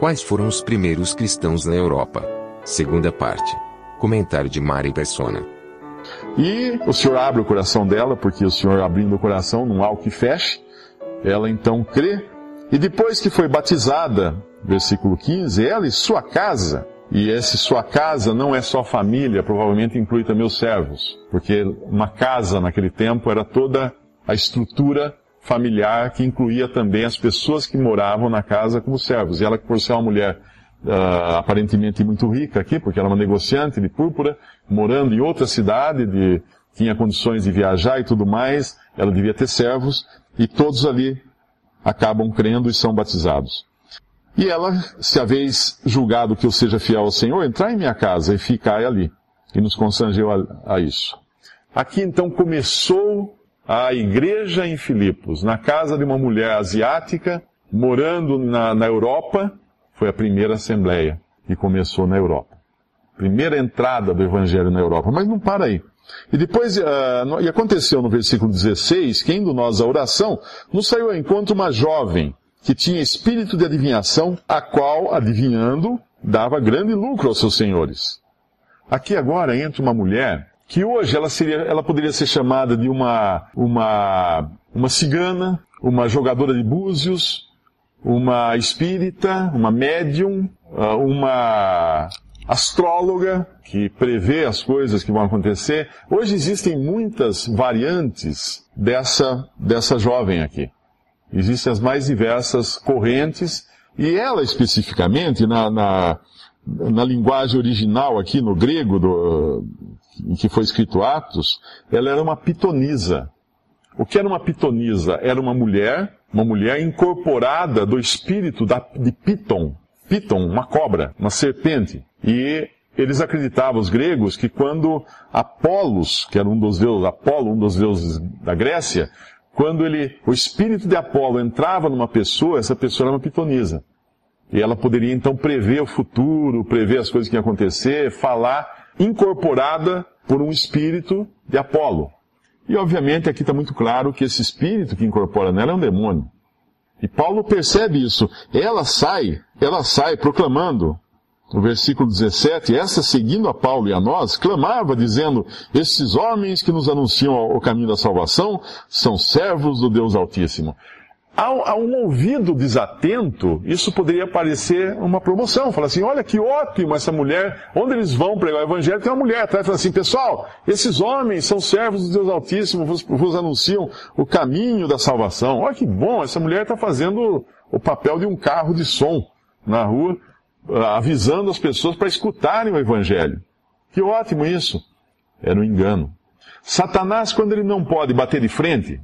Quais foram os primeiros cristãos na Europa? Segunda parte. Comentário de Mari Persona. E o Senhor abre o coração dela, porque o Senhor abrindo o coração não há o que feche. Ela então crê. E depois que foi batizada, versículo 15, ela e sua casa, e esse sua casa não é só família, provavelmente inclui também os servos, porque uma casa naquele tempo era toda a estrutura familiar que incluía também as pessoas que moravam na casa como servos. E ela, por ser uma mulher uh, aparentemente muito rica aqui, porque ela é uma negociante de púrpura, morando em outra cidade, de, tinha condições de viajar e tudo mais, ela devia ter servos, e todos ali acabam crendo e são batizados. E ela, se haveis julgado que eu seja fiel ao Senhor, entrai em minha casa e ficai ali. E nos constrangeu a, a isso. Aqui então começou a igreja em Filipos, na casa de uma mulher asiática, morando na, na Europa, foi a primeira assembleia que começou na Europa. Primeira entrada do Evangelho na Europa. Mas não para aí. E depois, uh, e aconteceu no versículo 16, que indo nós à oração, nos saiu ao encontro uma jovem que tinha espírito de adivinhação, a qual, adivinhando, dava grande lucro aos seus senhores. Aqui agora entra uma mulher que hoje ela seria, ela poderia ser chamada de uma, uma, uma cigana, uma jogadora de búzios, uma espírita, uma médium, ah, uma astróloga que prevê as coisas que vão acontecer. Hoje existem muitas variantes dessa, dessa jovem aqui. Existem as mais diversas correntes, e ela especificamente, na, na, na linguagem original aqui, no grego, do, em que foi escrito Atos, ela era uma pitonisa. O que era uma pitonisa? Era uma mulher, uma mulher incorporada do espírito da, de Piton. Piton, uma cobra, uma serpente. E eles acreditavam, os gregos, que quando Apolos, que era um dos deuses, Apolo, um dos deuses da Grécia, quando ele, o espírito de Apolo entrava numa pessoa, essa pessoa era uma pitonisa. E ela poderia então prever o futuro, prever as coisas que iam acontecer, falar incorporada por um espírito de Apolo. E obviamente aqui está muito claro que esse espírito que incorpora nela é um demônio. E Paulo percebe isso. Ela sai, ela sai proclamando no versículo 17, essa seguindo a Paulo e a nós, clamava dizendo, esses homens que nos anunciam o caminho da salvação são servos do Deus Altíssimo. A, um ouvido desatento, isso poderia parecer uma promoção. Falar assim, olha que ótimo essa mulher, onde eles vão pregar o evangelho, tem uma mulher atrás, fala assim, pessoal, esses homens são servos do Deus Altíssimo, vos, vos anunciam o caminho da salvação. Olha que bom, essa mulher está fazendo o papel de um carro de som na rua, ah, avisando as pessoas para escutarem o Evangelho. Que ótimo isso! Era um engano. Satanás, quando ele não pode bater de frente,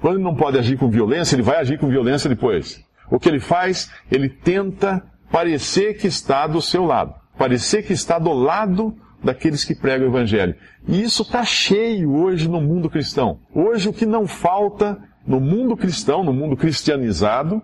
quando ele não pode agir com violência, ele vai agir com violência depois. O que ele faz? Ele tenta parecer que está do seu lado. Parecer que está do lado daqueles que pregam o Evangelho. E isso está cheio hoje no mundo cristão. Hoje o que não falta no mundo cristão, no mundo cristianizado,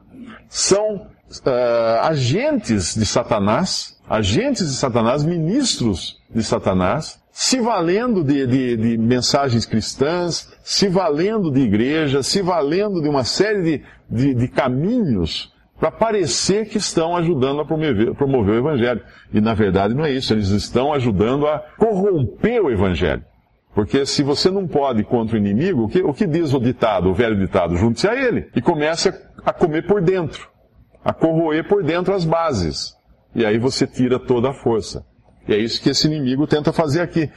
são uh, agentes de Satanás, agentes de Satanás, ministros de Satanás, se valendo de, de, de, mensagens cristãs, se valendo de igreja, se valendo de uma série de, de, caminhos para parecer que estão ajudando a promover, promover o Evangelho. E na verdade não é isso, eles estão ajudando a corromper o Evangelho. Porque se você não pode contra o inimigo, o que, o que diz o ditado, o velho ditado? Junte-se a ele e comece a, a comer por dentro a corroer por dentro as bases. E aí você tira toda a força. E é isso que esse inimigo tenta fazer aqui.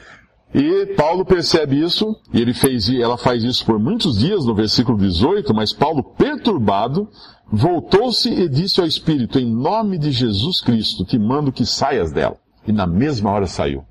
E Paulo percebe isso, e ele fez, ela faz isso por muitos dias no versículo 18, mas Paulo, perturbado, voltou-se e disse ao Espírito, em nome de Jesus Cristo, te mando que saias dela. E na mesma hora saiu.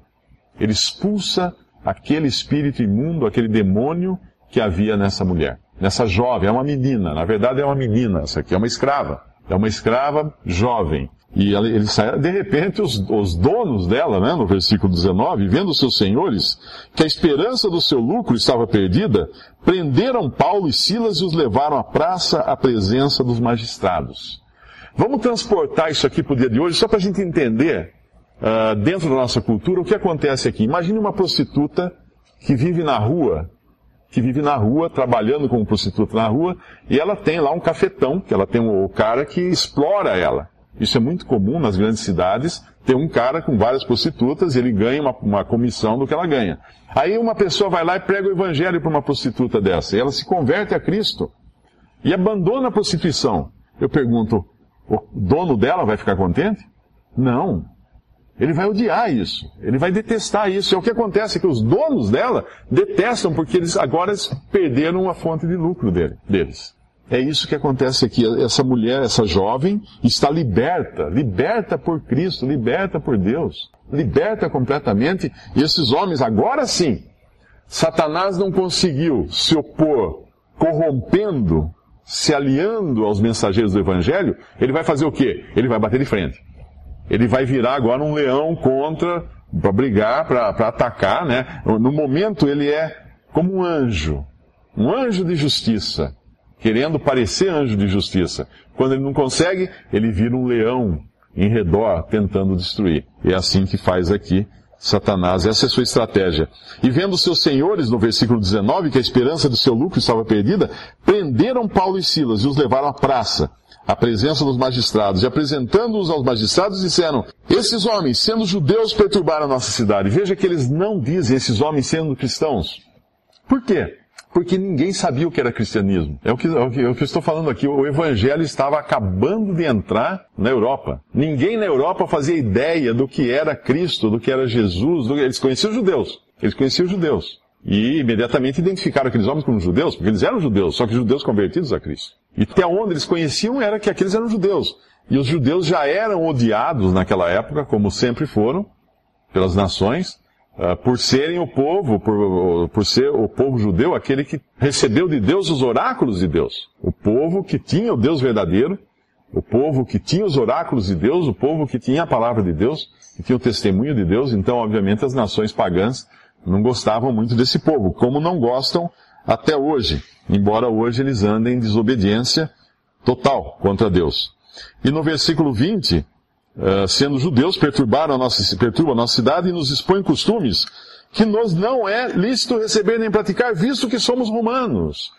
Ele expulsa aquele espírito imundo, aquele demônio que havia nessa mulher. nessa jovem, é uma menina, na verdade é uma menina, essa aqui é uma escrava, é uma escrava jovem. E ele de repente, os, os, donos dela, né, no versículo 19, vendo seus senhores que a esperança do seu lucro estava perdida, prenderam Paulo e Silas e os levaram à praça à presença dos magistrados. Vamos transportar isso aqui para o dia de hoje, só para a gente entender, uh, dentro da nossa cultura, o que acontece aqui. Imagine uma prostituta que vive na rua, que vive na rua, trabalhando como prostituta na rua, e ela tem lá um cafetão, que ela tem o cara que explora ela. Isso é muito comum nas grandes cidades, ter um cara com várias prostitutas e ele ganha uma, uma comissão do que ela ganha. Aí uma pessoa vai lá e prega o evangelho para uma prostituta dessa, e ela se converte a Cristo e abandona a prostituição. Eu pergunto, o dono dela vai ficar contente? Não. Ele vai odiar isso. Ele vai detestar isso. E o que acontece é que os donos dela detestam porque eles agora perderam a fonte de lucro dele, deles. É isso que acontece aqui. Essa mulher, essa jovem, está liberta, liberta por Cristo, liberta por Deus, liberta completamente. E esses homens, agora sim, Satanás não conseguiu se opor, corrompendo, se aliando aos mensageiros do Evangelho. Ele vai fazer o quê? Ele vai bater de frente. Ele vai virar agora um leão contra, para brigar, para atacar, né? No momento ele é como um anjo, um anjo de justiça querendo parecer anjo de justiça. Quando ele não consegue, ele vira um leão em redor, tentando destruir. É assim que faz aqui Satanás. Essa é a sua estratégia. E vendo seus senhores, no versículo 19, que a esperança do seu lucro estava perdida, prenderam Paulo e Silas e os levaram à praça, à presença dos magistrados. E apresentando-os aos magistrados, disseram, esses homens, sendo judeus, perturbaram a nossa cidade. Veja que eles não dizem esses homens sendo cristãos. Por quê? Porque ninguém sabia o que era cristianismo. É o que, é o que, é o que eu estou falando aqui. O evangelho estava acabando de entrar na Europa. Ninguém na Europa fazia ideia do que era Cristo, do que era Jesus. Do... Eles conheciam os judeus. Eles conheciam os judeus. E imediatamente identificaram aqueles homens como judeus, porque eles eram judeus, só que judeus convertidos a Cristo. E até onde eles conheciam era que aqueles eram judeus. E os judeus já eram odiados naquela época, como sempre foram, pelas nações. Ah, por serem o povo, por, por ser o povo judeu, aquele que recebeu de Deus os oráculos de Deus. O povo que tinha o Deus verdadeiro, o povo que tinha os oráculos de Deus, o povo que tinha a palavra de Deus, que tinha o testemunho de Deus. Então, obviamente, as nações pagãs não gostavam muito desse povo, como não gostam até hoje, embora hoje eles andem em desobediência total contra Deus. E no versículo 20, uh, sendo judeus, perturbaram a nossa, perturbam a nossa cidade e nos expõem costumes que nos não é lícito receber nem praticar, visto que somos romanos.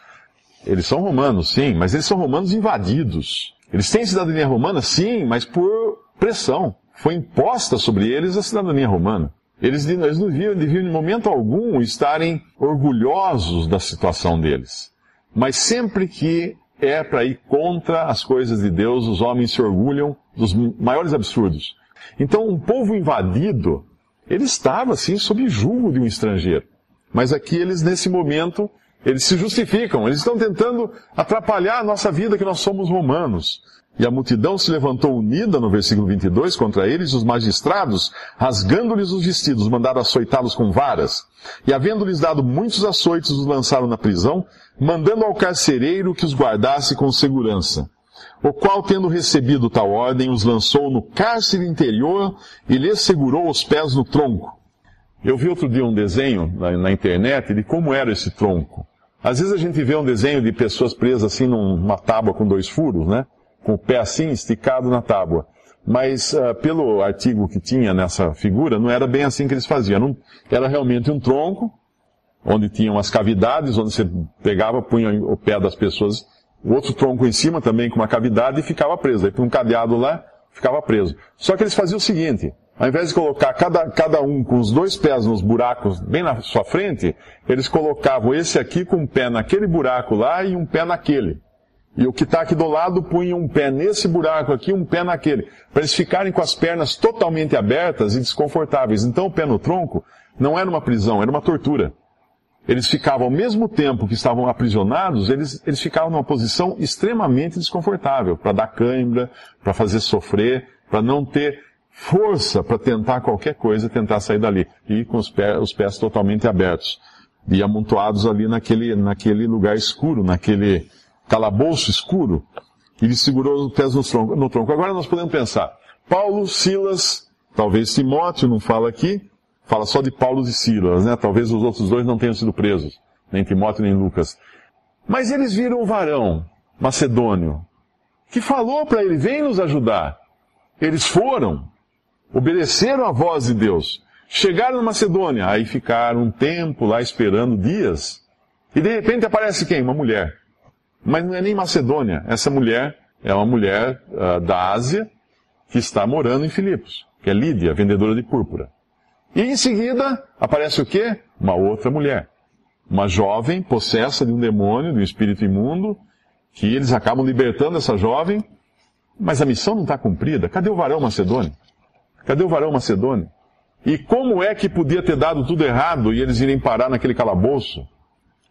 Eles são romanos, sim, mas eles são romanos invadidos. Eles têm cidadania romana, sim, mas por pressão. Foi imposta sobre eles a cidadania romana. Eles, eles não deviam, deviam, em momento algum, estarem orgulhosos da situação deles. Mas sempre que é para ir contra as coisas de Deus, os homens se orgulham dos maiores absurdos. Então, um povo invadido, ele estava, assim, sob julgo de um estrangeiro. Mas aqui eles, nesse momento, eles se justificam, eles estão tentando atrapalhar a nossa vida, que nós somos romanos. E a multidão se levantou unida, no versículo 22, contra eles, os magistrados, rasgando-lhes os vestidos, mandaram açoitá-los com varas. E havendo-lhes dado muitos açoites, os lançaram na prisão, mandando ao carcereiro que os guardasse com segurança o qual, tendo recebido tal ordem, os lançou no cárcere interior e lhes segurou os pés no tronco. Eu vi outro dia um desenho na, na, internet de como era esse tronco. Às vezes a gente vê um desenho de pessoas presas assim numa tábua com dois furos, né? Com o pé assim esticado na tábua. Mas uh, pelo artigo que tinha nessa figura, não era bem assim que eles faziam. Era realmente um tronco, onde tinham as cavidades, onde você pegava, punha o pé das pessoas outro tronco em cima também com uma cavidade e ficava preso. Aí um cadeado lá, ficava preso. Só que eles faziam o seguinte, ao invés de colocar cada, cada um com os dois pés nos buracos bem na sua frente, eles colocavam esse aqui com um pé naquele buraco lá e um pé naquele. E o que está aqui do lado punha um pé nesse buraco aqui, um pé naquele. Para eles ficarem com as pernas totalmente abertas e desconfortáveis. Então o pé no tronco não era uma prisão, era uma tortura eles ficavam, ao mesmo tempo que estavam aprisionados, eles, eles ficavam numa posição extremamente desconfortável, para dar cãibra, para fazer sofrer, para não ter força para tentar qualquer coisa, tentar sair dali, e com os pés, os pés totalmente abertos. e amontoados ali naquele, naquele lugar escuro, naquele calabouço escuro. Ele segurou os pés no tronco, no tronco. Agora nós podemos pensar, Paulo, Silas, talvez Timóteo não fala aqui, fala só de Paulo e Silas, né? Talvez os outros dois não tenham sido presos, nem Timóteo nem Lucas. Mas eles viram um varão macedônio que falou para ele: vem nos ajudar. Eles foram, obedeceram à voz de Deus, chegaram na Macedônia, aí ficaram um tempo lá esperando dias, e de repente aparece quem? Uma mulher. Mas não é nem Macedônia, essa mulher é uma mulher uh, da Ásia que está morando em Filipos, que é Lídia, vendedora de púrpura. E em seguida aparece o quê? Uma outra mulher. Uma jovem possessa de um demônio, de um espírito imundo, que eles acabam libertando essa jovem, mas a missão não está cumprida. Cadê o varão macedônio? Cadê o varão macedônio? E como é que podia ter dado tudo errado e eles irem parar naquele calabouço?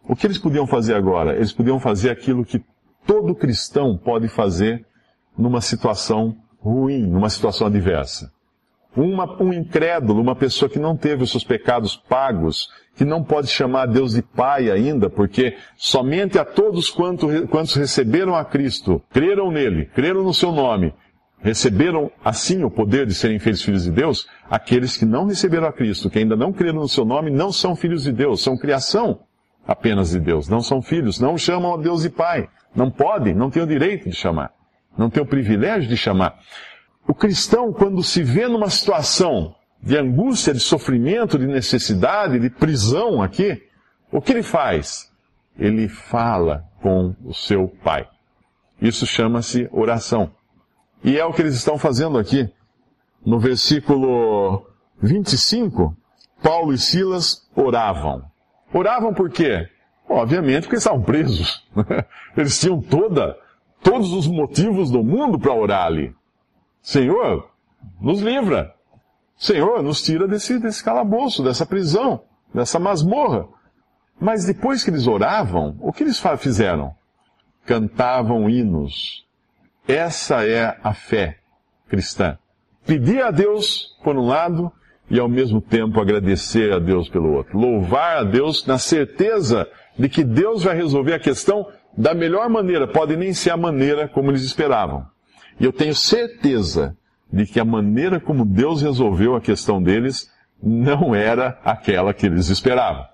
O que eles podiam fazer agora? Eles podiam fazer aquilo que todo cristão pode fazer numa situação ruim, numa situação adversa. Uma, um incrédulo, uma pessoa que não teve os seus pecados pagos, que não pode chamar a Deus de Pai ainda, porque somente a todos quantos, quantos receberam a Cristo, creram nele, creram no seu nome, receberam assim o poder de serem feitos filhos de Deus, aqueles que não receberam a Cristo, que ainda não creram no seu nome, não são filhos de Deus, são criação apenas de Deus, não são filhos, não chamam a Deus de Pai, não podem, não têm o direito de chamar, não têm o privilégio de chamar. O cristão, quando se vê numa situação de angústia, de sofrimento, de necessidade, de prisão aqui, o que ele faz? Ele fala com o seu pai. Isso chama-se oração. E é o que eles estão fazendo aqui. No versículo 25, Paulo e Silas oravam. Oravam por quê? Obviamente porque estavam presos. Eles tinham toda, todos os motivos do mundo para orar ali. Senhor, nos livra. Senhor, nos tira desse, desse calabouço, dessa prisão, dessa masmorra. Mas depois que eles oravam, o que eles fizeram? Cantavam hinos. Essa é a fé cristã. Pedir a Deus por um lado e ao mesmo tempo agradecer a Deus pelo outro. Louvar a Deus na certeza de que Deus vai resolver a questão da melhor maneira. Pode nem ser a maneira como eles esperavam. E eu tenho certeza de que a maneira como Deus resolveu a questão deles não era aquela que eles esperavam.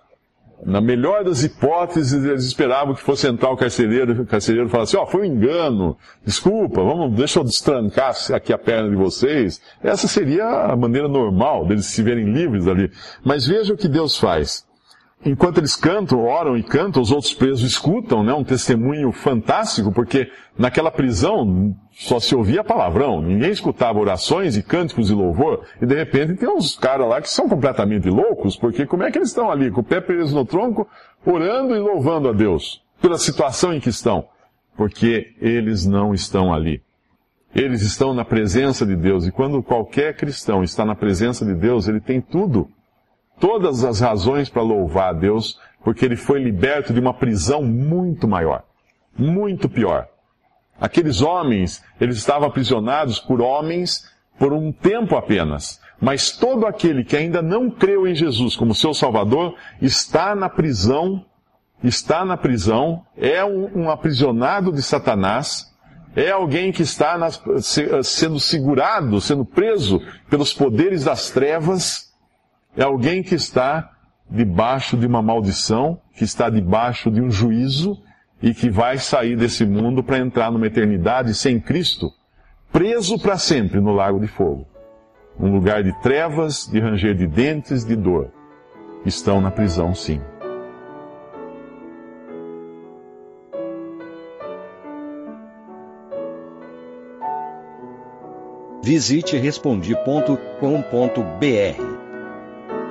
Na melhor das hipóteses, eles esperavam que fosse entrar o carcereiro, o carcereiro falasse, ó, oh, foi um engano, desculpa, vamos, deixa eu destrancar aqui a perna de vocês. Essa seria a maneira normal deles se verem livres ali. Mas veja o que Deus faz enquanto eles cantam, oram e cantam, os outros presos escutam, né? Um testemunho fantástico, porque naquela prisão só se ouvia palavrão, ninguém escutava orações e cânticos de louvor, e de repente tem uns caras lá que são completamente loucos, porque como é que eles estão ali, com o pé preso no tronco, orando e louvando a Deus, pela situação em que estão? Porque eles não estão ali. Eles estão na presença de Deus, e quando qualquer cristão está na presença de Deus, ele tem tudo todas as razões para louvar a Deus, porque ele foi liberto de uma prisão muito maior, muito pior. Aqueles homens, eles estavam aprisionados por homens por um tempo apenas. Mas todo aquele que ainda não creu em Jesus como seu Salvador está na prisão, está na prisão, é um, um aprisionado de Satanás, é alguém que está nas, sendo segurado, sendo preso pelos poderes das trevas, é alguém que está debaixo de uma maldição, que está debaixo de um juízo e que vai sair desse mundo para entrar numa eternidade sem Cristo, preso para sempre no lago de fogo. Um lugar de trevas, de ranger de dentes, de dor. Estão na prisão, sim. Visite respondi.com.br